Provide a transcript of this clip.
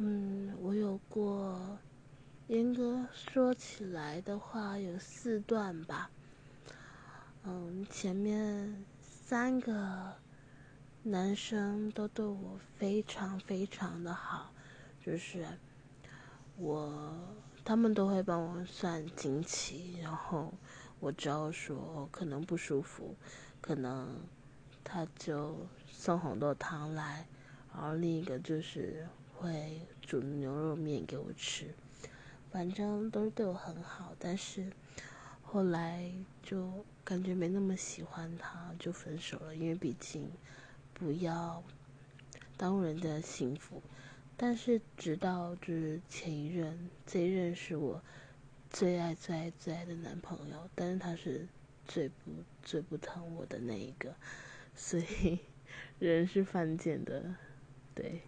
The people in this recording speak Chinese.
嗯，我有过，严格说起来的话，有四段吧。嗯，前面三个男生都对我非常非常的好，就是我他们都会帮我算经期，然后我只要说可能不舒服，可能他就送红豆汤来，然后另一个就是会煮牛肉面给我吃，反正都是对我很好，但是。后来就感觉没那么喜欢他，就分手了。因为毕竟不要耽误人家的幸福。但是直到就是前一任，这一任是我最爱最爱最爱的男朋友，但是他是最不最不疼我的那一个，所以 人是犯贱的，对。